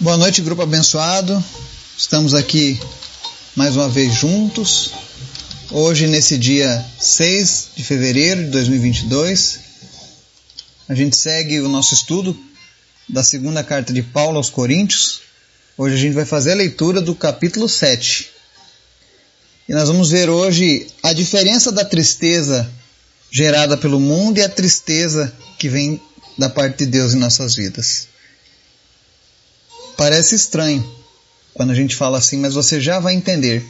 Boa noite, grupo abençoado. Estamos aqui mais uma vez juntos. Hoje, nesse dia 6 de fevereiro de 2022, a gente segue o nosso estudo da segunda carta de Paulo aos Coríntios. Hoje a gente vai fazer a leitura do capítulo 7. E nós vamos ver hoje a diferença da tristeza gerada pelo mundo e a tristeza que vem da parte de Deus em nossas vidas. Parece estranho quando a gente fala assim, mas você já vai entender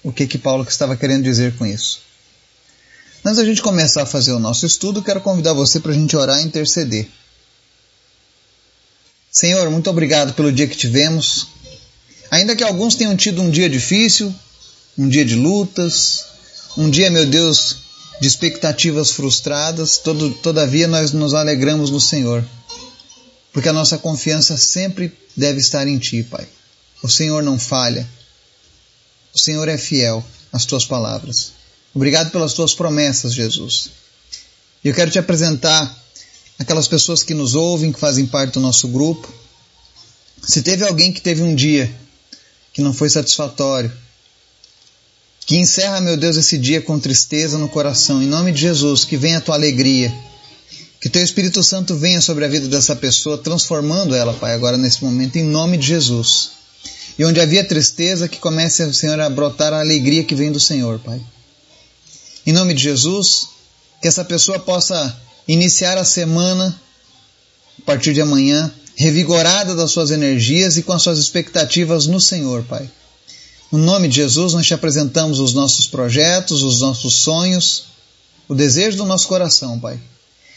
o que que Paulo estava querendo dizer com isso. Antes da gente começar a fazer o nosso estudo, quero convidar você para a gente orar e interceder. Senhor, muito obrigado pelo dia que tivemos. Ainda que alguns tenham tido um dia difícil, um dia de lutas, um dia, meu Deus, de expectativas frustradas, todo, todavia nós nos alegramos no Senhor, porque a nossa confiança sempre deve estar em Ti, Pai. O Senhor não falha, o Senhor é fiel às Tuas palavras. Obrigado pelas Tuas promessas, Jesus. E eu quero te apresentar aquelas pessoas que nos ouvem, que fazem parte do nosso grupo. Se teve alguém que teve um dia que não foi satisfatório, que encerra, meu Deus, esse dia com tristeza no coração. Em nome de Jesus, que venha a tua alegria. Que teu Espírito Santo venha sobre a vida dessa pessoa, transformando ela, Pai, agora nesse momento, em nome de Jesus. E onde havia tristeza, que comece, Senhor, a brotar a alegria que vem do Senhor, Pai. Em nome de Jesus, que essa pessoa possa iniciar a semana, a partir de amanhã, revigorada das suas energias e com as suas expectativas no Senhor, Pai. No nome de Jesus, nós te apresentamos os nossos projetos, os nossos sonhos, o desejo do nosso coração, Pai.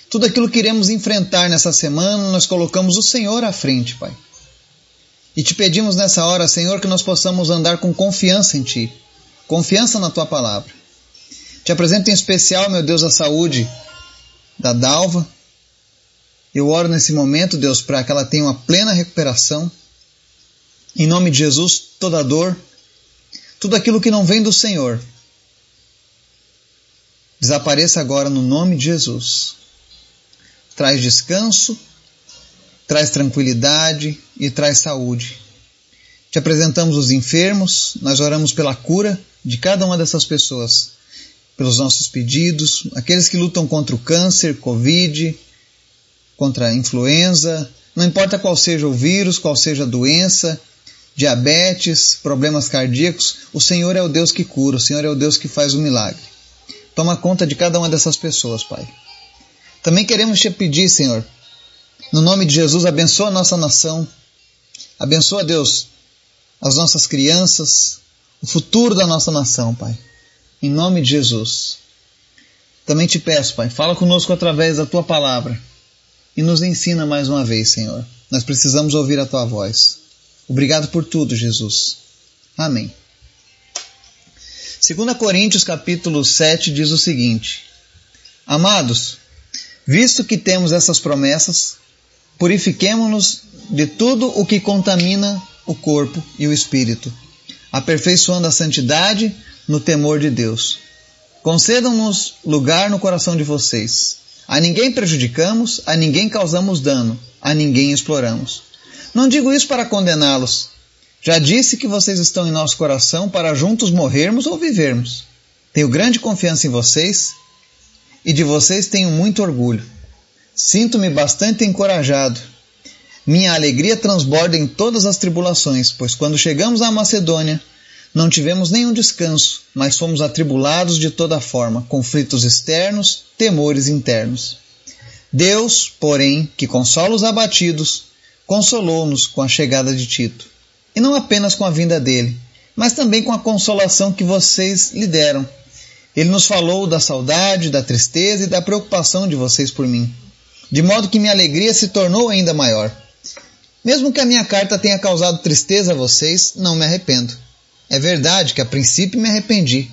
Tudo aquilo que iremos enfrentar nessa semana, nós colocamos o Senhor à frente, Pai. E te pedimos nessa hora, Senhor, que nós possamos andar com confiança em Ti, confiança na Tua palavra. Te apresento em especial, meu Deus, a saúde da Dalva. Eu oro nesse momento, Deus, para que ela tenha uma plena recuperação. Em nome de Jesus, toda dor, tudo aquilo que não vem do Senhor, desapareça agora no nome de Jesus. Traz descanso, traz tranquilidade e traz saúde. Te apresentamos os enfermos, nós oramos pela cura de cada uma dessas pessoas, pelos nossos pedidos, aqueles que lutam contra o câncer, Covid, contra a influenza, não importa qual seja o vírus, qual seja a doença, diabetes, problemas cardíacos, o Senhor é o Deus que cura, o Senhor é o Deus que faz o milagre. Toma conta de cada uma dessas pessoas, Pai. Também queremos te pedir, Senhor, no nome de Jesus, abençoa a nossa nação, abençoa, Deus, as nossas crianças, o futuro da nossa nação, Pai. Em nome de Jesus. Também te peço, Pai, fala conosco através da tua palavra e nos ensina mais uma vez, Senhor. Nós precisamos ouvir a tua voz. Obrigado por tudo, Jesus. Amém. 2 Coríntios capítulo 7 diz o seguinte: Amados, visto que temos essas promessas, purifiquemo-nos de tudo o que contamina o corpo e o espírito, aperfeiçoando a santidade no temor de Deus. Concedam-nos lugar no coração de vocês. A ninguém prejudicamos, a ninguém causamos dano, a ninguém exploramos. Não digo isso para condená-los. Já disse que vocês estão em nosso coração para juntos morrermos ou vivermos. Tenho grande confiança em vocês e de vocês tenho muito orgulho. Sinto-me bastante encorajado. Minha alegria transborda em todas as tribulações, pois quando chegamos à Macedônia, não tivemos nenhum descanso, mas fomos atribulados de toda forma, conflitos externos, temores internos. Deus, porém, que consola os abatidos, consolou-nos com a chegada de Tito. E não apenas com a vinda dele, mas também com a consolação que vocês lhe deram. Ele nos falou da saudade, da tristeza e da preocupação de vocês por mim, de modo que minha alegria se tornou ainda maior. Mesmo que a minha carta tenha causado tristeza a vocês, não me arrependo. É verdade que a princípio me arrependi,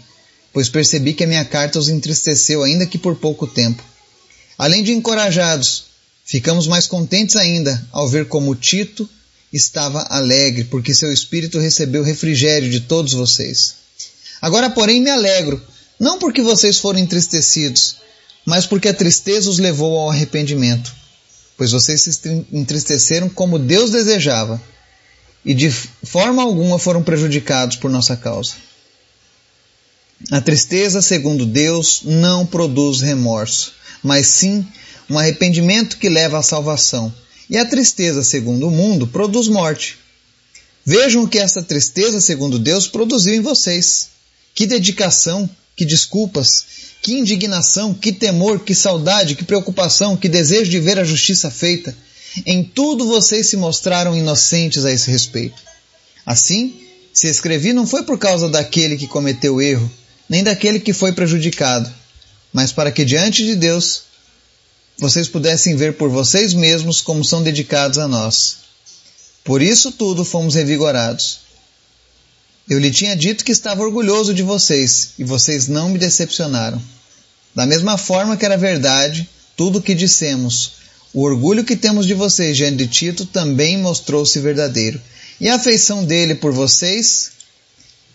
pois percebi que a minha carta os entristeceu ainda que por pouco tempo. Além de encorajados, Ficamos mais contentes ainda ao ver como Tito estava alegre, porque seu espírito recebeu refrigério de todos vocês. Agora, porém, me alegro, não porque vocês foram entristecidos, mas porque a tristeza os levou ao arrependimento, pois vocês se entristeceram como Deus desejava, e de forma alguma foram prejudicados por nossa causa. A tristeza, segundo Deus, não produz remorso, mas sim um arrependimento que leva à salvação. E a tristeza, segundo o mundo, produz morte. Vejam o que essa tristeza, segundo Deus, produziu em vocês. Que dedicação, que desculpas, que indignação, que temor, que saudade, que preocupação, que desejo de ver a justiça feita. Em tudo vocês se mostraram inocentes a esse respeito. Assim, se escrevi não foi por causa daquele que cometeu o erro, nem daquele que foi prejudicado, mas para que diante de Deus vocês pudessem ver por vocês mesmos como são dedicados a nós. Por isso tudo fomos revigorados. Eu lhe tinha dito que estava orgulhoso de vocês, e vocês não me decepcionaram. Da mesma forma que era verdade tudo o que dissemos, o orgulho que temos de vocês diante de Tito também mostrou-se verdadeiro. E a afeição dele por vocês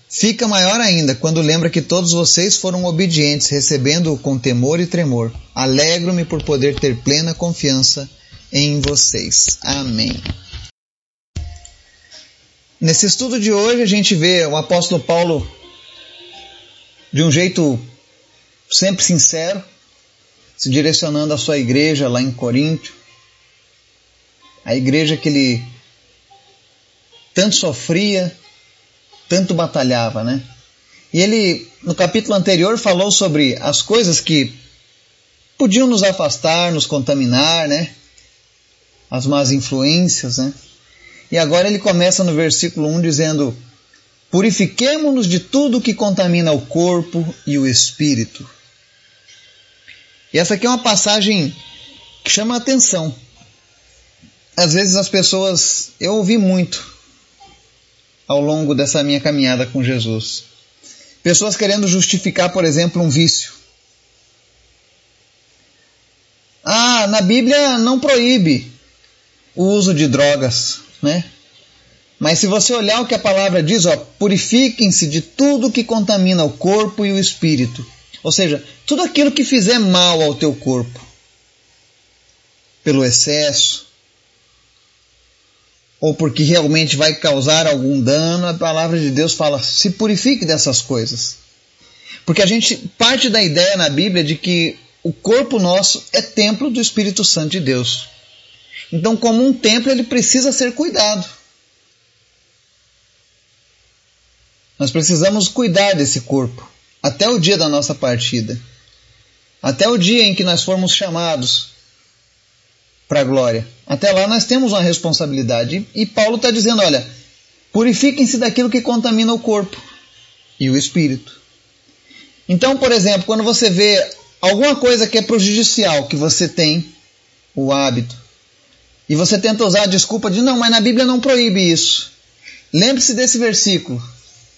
fica maior ainda quando lembra que todos vocês foram obedientes, recebendo-o com temor e tremor. Alegro-me por poder ter plena confiança em vocês. Amém. Nesse estudo de hoje, a gente vê o apóstolo Paulo de um jeito sempre sincero, se direcionando à sua igreja lá em Coríntio, a igreja que ele tanto sofria, tanto batalhava, né? E ele, no capítulo anterior, falou sobre as coisas que podiam nos afastar, nos contaminar, né? As más influências, né? E agora ele começa no versículo 1 dizendo: Purifiquemo-nos de tudo que contamina o corpo e o espírito. E essa aqui é uma passagem que chama a atenção. Às vezes as pessoas, eu ouvi muito ao longo dessa minha caminhada com Jesus. Pessoas querendo justificar, por exemplo, um vício. Ah, na Bíblia não proíbe o uso de drogas né? Mas se você olhar o que a palavra diz, ó, purifiquem-se de tudo que contamina o corpo e o espírito. Ou seja, tudo aquilo que fizer mal ao teu corpo, pelo excesso, ou porque realmente vai causar algum dano, a palavra de Deus fala: se purifique dessas coisas. Porque a gente parte da ideia na Bíblia de que o corpo nosso é templo do Espírito Santo de Deus. Então, como um templo, ele precisa ser cuidado. Nós precisamos cuidar desse corpo até o dia da nossa partida. Até o dia em que nós formos chamados para a glória. Até lá nós temos uma responsabilidade. E Paulo está dizendo: olha, purifiquem-se daquilo que contamina o corpo e o espírito. Então, por exemplo, quando você vê alguma coisa que é prejudicial que você tem, o hábito, e você tenta usar a desculpa de não, mas na Bíblia não proíbe isso. Lembre-se desse versículo.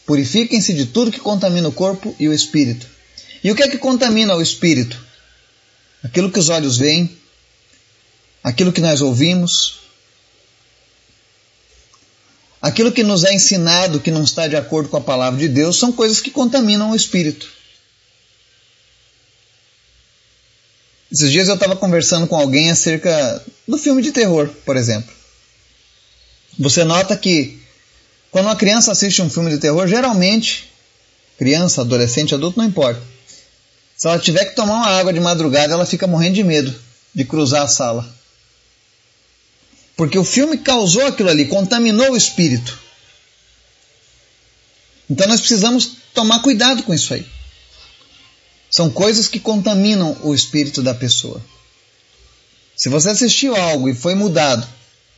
Purifiquem-se de tudo que contamina o corpo e o espírito. E o que é que contamina o espírito? Aquilo que os olhos veem, aquilo que nós ouvimos, aquilo que nos é ensinado que não está de acordo com a palavra de Deus, são coisas que contaminam o espírito. Esses dias eu estava conversando com alguém acerca do filme de terror, por exemplo. Você nota que quando uma criança assiste um filme de terror, geralmente, criança, adolescente, adulto, não importa. Se ela tiver que tomar uma água de madrugada, ela fica morrendo de medo de cruzar a sala. Porque o filme causou aquilo ali, contaminou o espírito. Então nós precisamos tomar cuidado com isso aí. São coisas que contaminam o espírito da pessoa. Se você assistiu algo e foi mudado,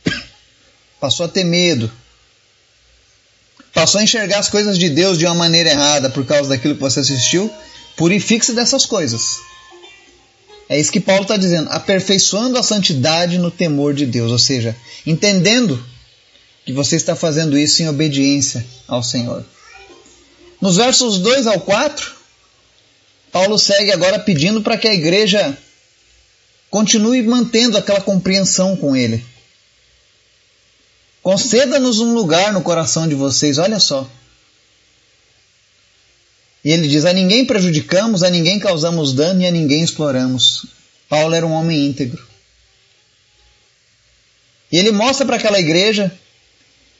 passou a ter medo, passou a enxergar as coisas de Deus de uma maneira errada por causa daquilo que você assistiu, purifique-se dessas coisas. É isso que Paulo está dizendo, aperfeiçoando a santidade no temor de Deus, ou seja, entendendo que você está fazendo isso em obediência ao Senhor. Nos versos 2 ao 4, Paulo segue agora pedindo para que a igreja continue mantendo aquela compreensão com ele. Conceda-nos um lugar no coração de vocês, olha só. E ele diz: A ninguém prejudicamos, a ninguém causamos dano e a ninguém exploramos. Paulo era um homem íntegro. E ele mostra para aquela igreja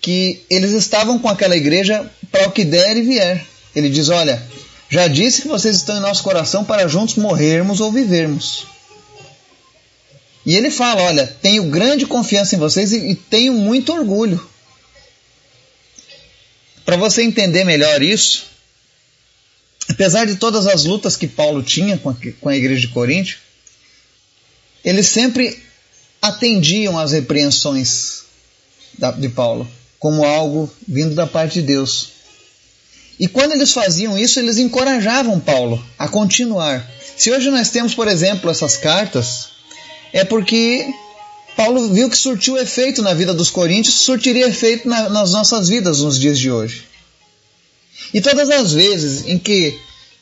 que eles estavam com aquela igreja para o que der e vier. Ele diz: Olha, já disse que vocês estão em nosso coração para juntos morrermos ou vivermos. E ele fala: Olha, tenho grande confiança em vocês e, e tenho muito orgulho. Para você entender melhor isso, apesar de todas as lutas que Paulo tinha com a, com a igreja de Corinto, eles sempre atendiam às repreensões de Paulo como algo vindo da parte de Deus. E quando eles faziam isso, eles encorajavam Paulo a continuar. Se hoje nós temos, por exemplo, essas cartas, é porque Paulo viu que surtiu efeito na vida dos coríntios, surtiria efeito na, nas nossas vidas nos dias de hoje. E todas as vezes em que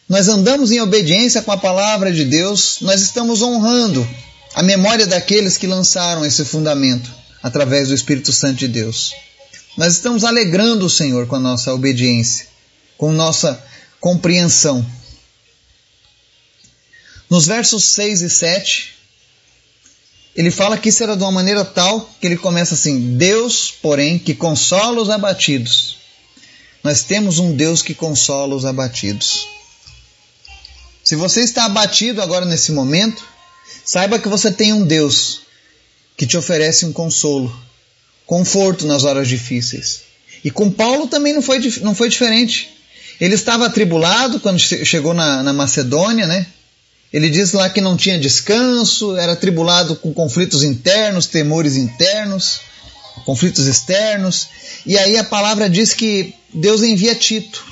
nós andamos em obediência com a palavra de Deus, nós estamos honrando a memória daqueles que lançaram esse fundamento através do Espírito Santo de Deus. Nós estamos alegrando o Senhor com a nossa obediência, com nossa compreensão. Nos versos 6 e 7, ele fala que isso era de uma maneira tal que ele começa assim: Deus, porém, que consola os abatidos. Nós temos um Deus que consola os abatidos. Se você está abatido agora nesse momento, saiba que você tem um Deus que te oferece um consolo, conforto nas horas difíceis. E com Paulo também não foi, não foi diferente. Ele estava atribulado quando chegou na, na Macedônia, né? Ele diz lá que não tinha descanso, era atribulado com conflitos internos, temores internos, conflitos externos. E aí a palavra diz que Deus envia Tito.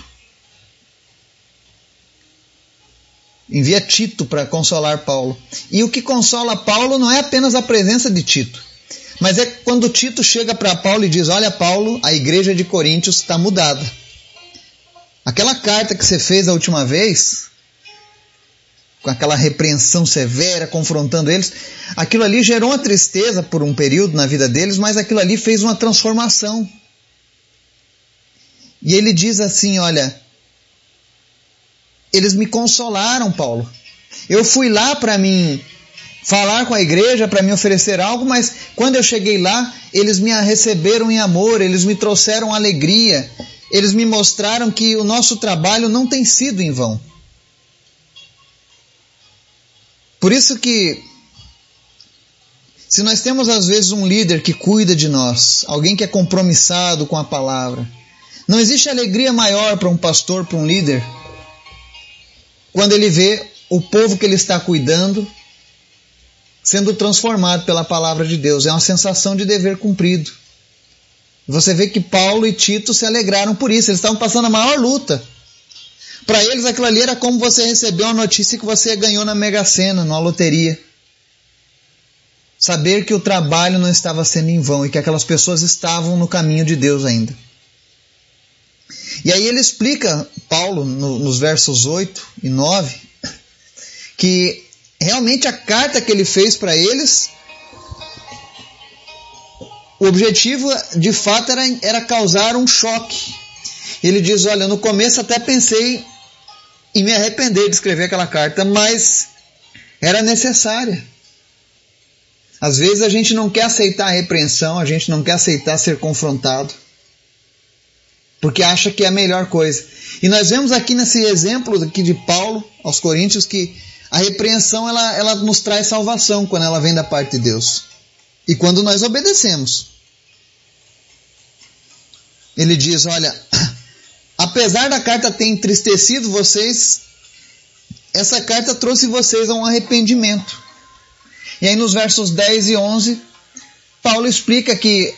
Envia Tito para consolar Paulo. E o que consola Paulo não é apenas a presença de Tito, mas é quando Tito chega para Paulo e diz: Olha, Paulo, a igreja de Coríntios está mudada. Aquela carta que você fez a última vez, com aquela repreensão severa, confrontando eles, aquilo ali gerou uma tristeza por um período na vida deles, mas aquilo ali fez uma transformação. E ele diz assim: Olha, eles me consolaram, Paulo. Eu fui lá para mim falar com a igreja, para me oferecer algo, mas quando eu cheguei lá, eles me receberam em amor, eles me trouxeram alegria, eles me mostraram que o nosso trabalho não tem sido em vão. Por isso que se nós temos às vezes um líder que cuida de nós, alguém que é compromissado com a palavra, não existe alegria maior para um pastor, para um líder, quando ele vê o povo que ele está cuidando sendo transformado pela palavra de Deus. É uma sensação de dever cumprido. Você vê que Paulo e Tito se alegraram por isso, eles estavam passando a maior luta. Para eles aquilo ali era como você receber uma notícia que você ganhou na Mega Sena, numa loteria. Saber que o trabalho não estava sendo em vão e que aquelas pessoas estavam no caminho de Deus ainda. E aí ele explica, Paulo, no, nos versos 8 e 9, que realmente a carta que ele fez para eles, o objetivo de fato era, era causar um choque. Ele diz: Olha, no começo até pensei em me arrepender de escrever aquela carta, mas era necessária. Às vezes a gente não quer aceitar a repreensão, a gente não quer aceitar ser confrontado porque acha que é a melhor coisa. E nós vemos aqui nesse exemplo aqui de Paulo aos Coríntios que a repreensão ela, ela nos traz salvação quando ela vem da parte de Deus. E quando nós obedecemos. Ele diz: Olha, apesar da carta ter entristecido vocês, essa carta trouxe vocês a um arrependimento. E aí nos versos 10 e 11, Paulo explica que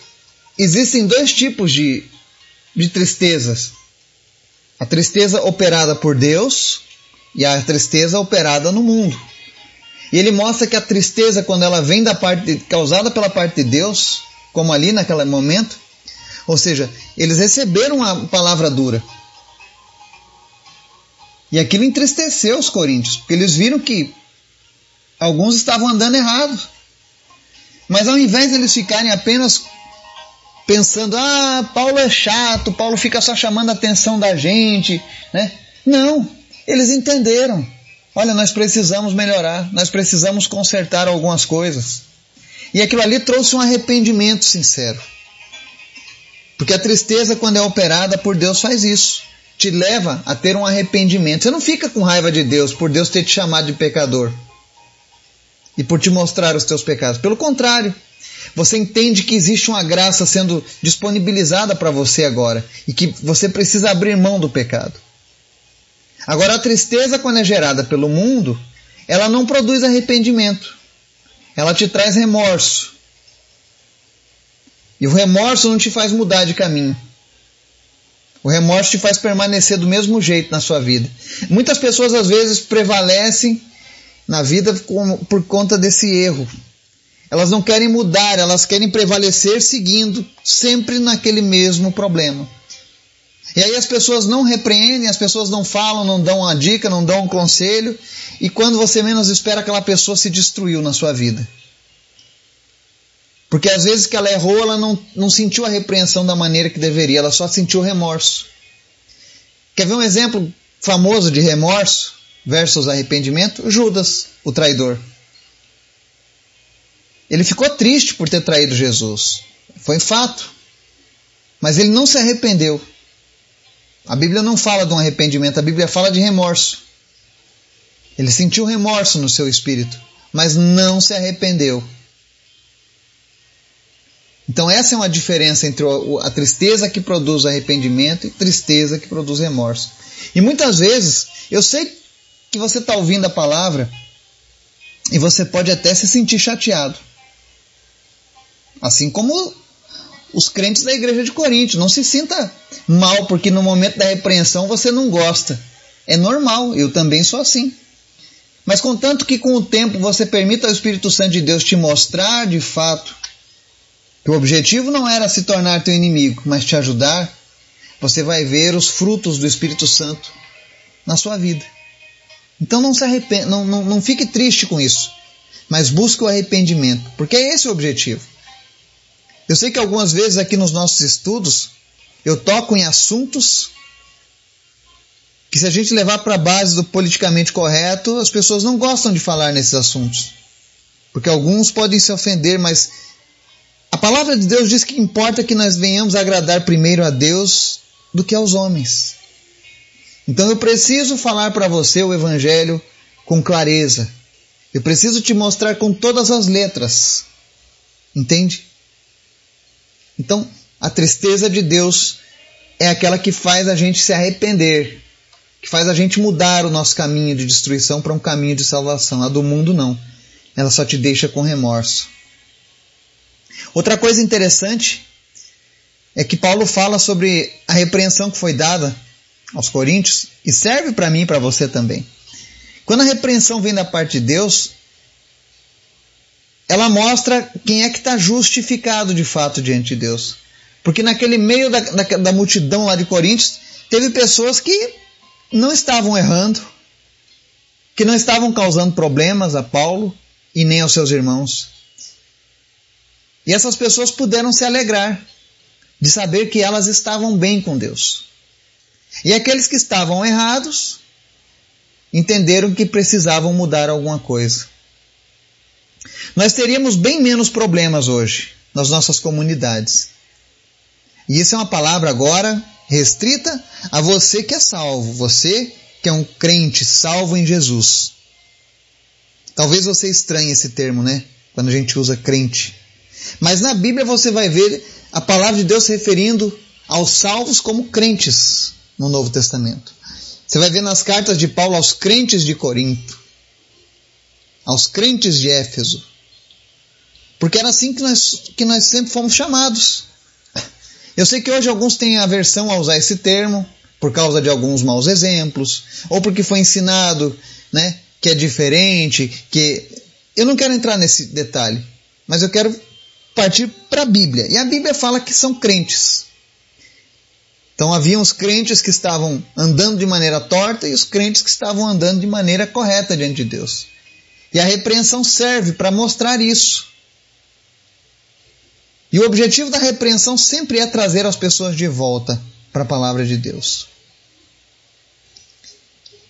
existem dois tipos de de tristezas. A tristeza operada por Deus e a tristeza operada no mundo. E ele mostra que a tristeza, quando ela vem da parte causada pela parte de Deus, como ali naquele momento, ou seja, eles receberam a palavra dura. E aquilo entristeceu os coríntios, porque eles viram que alguns estavam andando errado. Mas ao invés de eles ficarem apenas pensando, ah, Paulo é chato, Paulo fica só chamando a atenção da gente, né? Não, eles entenderam. Olha, nós precisamos melhorar, nós precisamos consertar algumas coisas. E aquilo ali trouxe um arrependimento sincero. Porque a tristeza, quando é operada por Deus, faz isso. Te leva a ter um arrependimento. Você não fica com raiva de Deus por Deus ter te chamado de pecador e por te mostrar os teus pecados. Pelo contrário, você entende que existe uma graça sendo disponibilizada para você agora e que você precisa abrir mão do pecado. Agora, a tristeza, quando é gerada pelo mundo, ela não produz arrependimento. Ela te traz remorso. E o remorso não te faz mudar de caminho. O remorso te faz permanecer do mesmo jeito na sua vida. Muitas pessoas às vezes prevalecem na vida por conta desse erro. Elas não querem mudar, elas querem prevalecer seguindo sempre naquele mesmo problema. E aí as pessoas não repreendem, as pessoas não falam, não dão uma dica, não dão um conselho, e quando você menos espera, aquela pessoa se destruiu na sua vida. Porque às vezes que ela errou, ela não, não sentiu a repreensão da maneira que deveria, ela só sentiu remorso. Quer ver um exemplo famoso de remorso versus arrependimento? Judas, o traidor. Ele ficou triste por ter traído Jesus. Foi fato. Mas ele não se arrependeu. A Bíblia não fala de um arrependimento, a Bíblia fala de remorso. Ele sentiu remorso no seu espírito, mas não se arrependeu. Então, essa é uma diferença entre a tristeza que produz arrependimento e tristeza que produz remorso. E muitas vezes, eu sei que você está ouvindo a palavra e você pode até se sentir chateado. Assim como os crentes da igreja de Corinto. Não se sinta mal porque no momento da repreensão você não gosta. É normal, eu também sou assim. Mas contanto que com o tempo você permita ao Espírito Santo de Deus te mostrar de fato que o objetivo não era se tornar teu inimigo, mas te ajudar, você vai ver os frutos do Espírito Santo na sua vida. Então não se arrependa, não, não, não fique triste com isso, mas busque o arrependimento, porque é esse o objetivo. Eu sei que algumas vezes aqui nos nossos estudos eu toco em assuntos que se a gente levar para a base do politicamente correto, as pessoas não gostam de falar nesses assuntos. Porque alguns podem se ofender, mas a palavra de Deus diz que importa que nós venhamos agradar primeiro a Deus do que aos homens. Então eu preciso falar para você o Evangelho com clareza. Eu preciso te mostrar com todas as letras. Entende? Então, a tristeza de Deus é aquela que faz a gente se arrepender, que faz a gente mudar o nosso caminho de destruição para um caminho de salvação. A do mundo não. Ela só te deixa com remorso. Outra coisa interessante é que Paulo fala sobre a repreensão que foi dada aos coríntios e serve para mim e para você também. Quando a repreensão vem da parte de Deus, ela mostra quem é que está justificado de fato diante de Deus. Porque naquele meio da, da, da multidão lá de Coríntios, teve pessoas que não estavam errando, que não estavam causando problemas a Paulo e nem aos seus irmãos. E essas pessoas puderam se alegrar de saber que elas estavam bem com Deus. E aqueles que estavam errados entenderam que precisavam mudar alguma coisa. Nós teríamos bem menos problemas hoje nas nossas comunidades. E isso é uma palavra agora restrita a você que é salvo, você que é um crente salvo em Jesus. Talvez você estranhe esse termo, né? Quando a gente usa crente. Mas na Bíblia você vai ver a palavra de Deus se referindo aos salvos como crentes no Novo Testamento. Você vai ver nas cartas de Paulo aos crentes de Corinto, aos crentes de Éfeso. Porque era assim que nós, que nós sempre fomos chamados. Eu sei que hoje alguns têm aversão a usar esse termo, por causa de alguns maus exemplos, ou porque foi ensinado né, que é diferente, que. Eu não quero entrar nesse detalhe, mas eu quero partir para a Bíblia. E a Bíblia fala que são crentes. Então haviam os crentes que estavam andando de maneira torta e os crentes que estavam andando de maneira correta diante de Deus. E a repreensão serve para mostrar isso. E o objetivo da repreensão sempre é trazer as pessoas de volta para a palavra de Deus.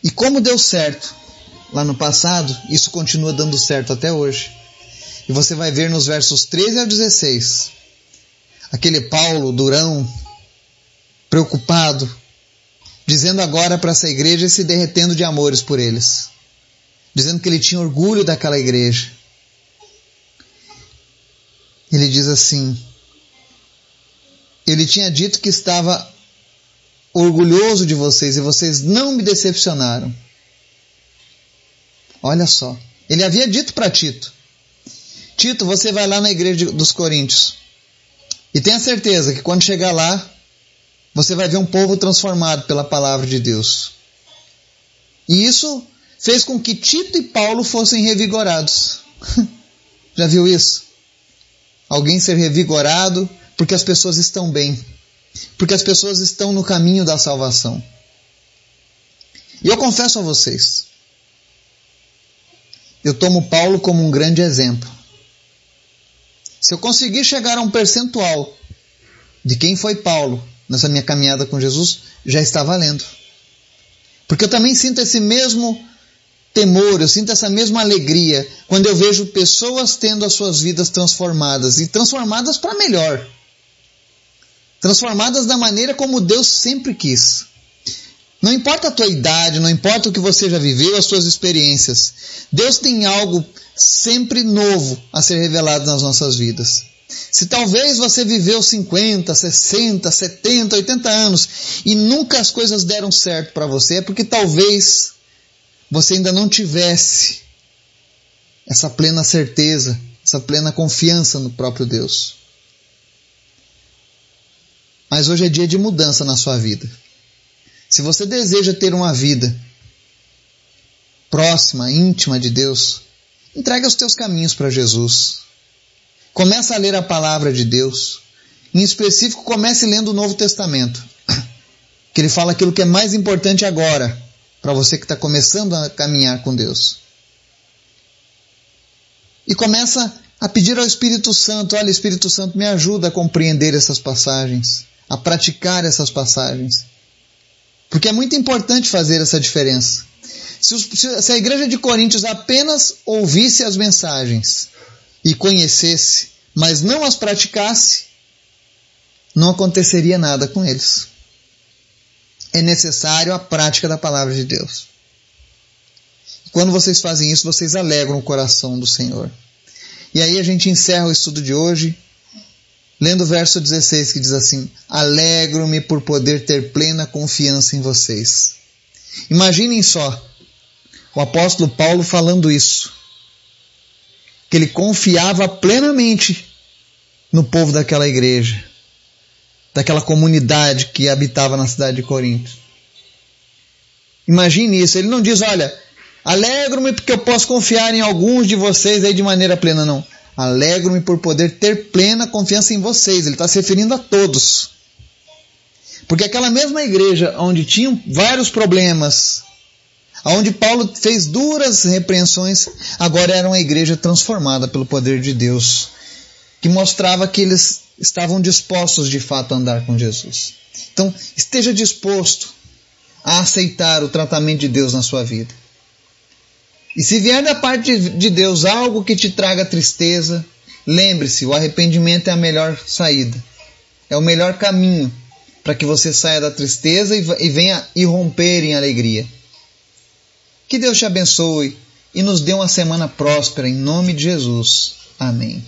E como deu certo lá no passado, isso continua dando certo até hoje. E você vai ver nos versos 13 a 16. Aquele Paulo durão, preocupado, dizendo agora para essa igreja e se derretendo de amores por eles, dizendo que ele tinha orgulho daquela igreja. Ele diz assim: ele tinha dito que estava orgulhoso de vocês e vocês não me decepcionaram. Olha só. Ele havia dito para Tito: Tito, você vai lá na igreja dos Coríntios e tenha certeza que quando chegar lá, você vai ver um povo transformado pela palavra de Deus. E isso fez com que Tito e Paulo fossem revigorados. Já viu isso? Alguém ser revigorado porque as pessoas estão bem, porque as pessoas estão no caminho da salvação. E eu confesso a vocês, eu tomo Paulo como um grande exemplo. Se eu conseguir chegar a um percentual de quem foi Paulo nessa minha caminhada com Jesus, já está valendo. Porque eu também sinto esse mesmo temor, eu sinto essa mesma alegria quando eu vejo pessoas tendo as suas vidas transformadas e transformadas para melhor transformadas da maneira como Deus sempre quis. Não importa a tua idade, não importa o que você já viveu, as suas experiências. Deus tem algo sempre novo a ser revelado nas nossas vidas. Se talvez você viveu 50, 60, 70, 80 anos e nunca as coisas deram certo para você, é porque talvez você ainda não tivesse essa plena certeza, essa plena confiança no próprio Deus. Mas hoje é dia de mudança na sua vida. Se você deseja ter uma vida próxima, íntima de Deus, entrega os teus caminhos para Jesus. Começa a ler a palavra de Deus. Em específico, comece lendo o Novo Testamento, que ele fala aquilo que é mais importante agora, para você que está começando a caminhar com Deus. E começa a pedir ao Espírito Santo: olha, Espírito Santo, me ajuda a compreender essas passagens a praticar essas passagens. Porque é muito importante fazer essa diferença. Se, os, se a igreja de Coríntios apenas ouvisse as mensagens e conhecesse, mas não as praticasse, não aconteceria nada com eles. É necessário a prática da palavra de Deus. Quando vocês fazem isso, vocês alegram o coração do Senhor. E aí a gente encerra o estudo de hoje lendo o verso 16 que diz assim: Alegro-me por poder ter plena confiança em vocês. Imaginem só o apóstolo Paulo falando isso. Que ele confiava plenamente no povo daquela igreja, daquela comunidade que habitava na cidade de Corinto. Imagine isso. Ele não diz, olha, alegro-me porque eu posso confiar em alguns de vocês aí de maneira plena, não. Alegro-me por poder ter plena confiança em vocês. Ele está se referindo a todos. Porque aquela mesma igreja onde tinham vários problemas, onde Paulo fez duras repreensões, agora era uma igreja transformada pelo poder de Deus, que mostrava que eles estavam dispostos de fato a andar com Jesus. Então, esteja disposto a aceitar o tratamento de Deus na sua vida. E se vier da parte de Deus algo que te traga tristeza, lembre-se: o arrependimento é a melhor saída, é o melhor caminho para que você saia da tristeza e venha irromper em alegria. Que Deus te abençoe e nos dê uma semana próspera em nome de Jesus. Amém.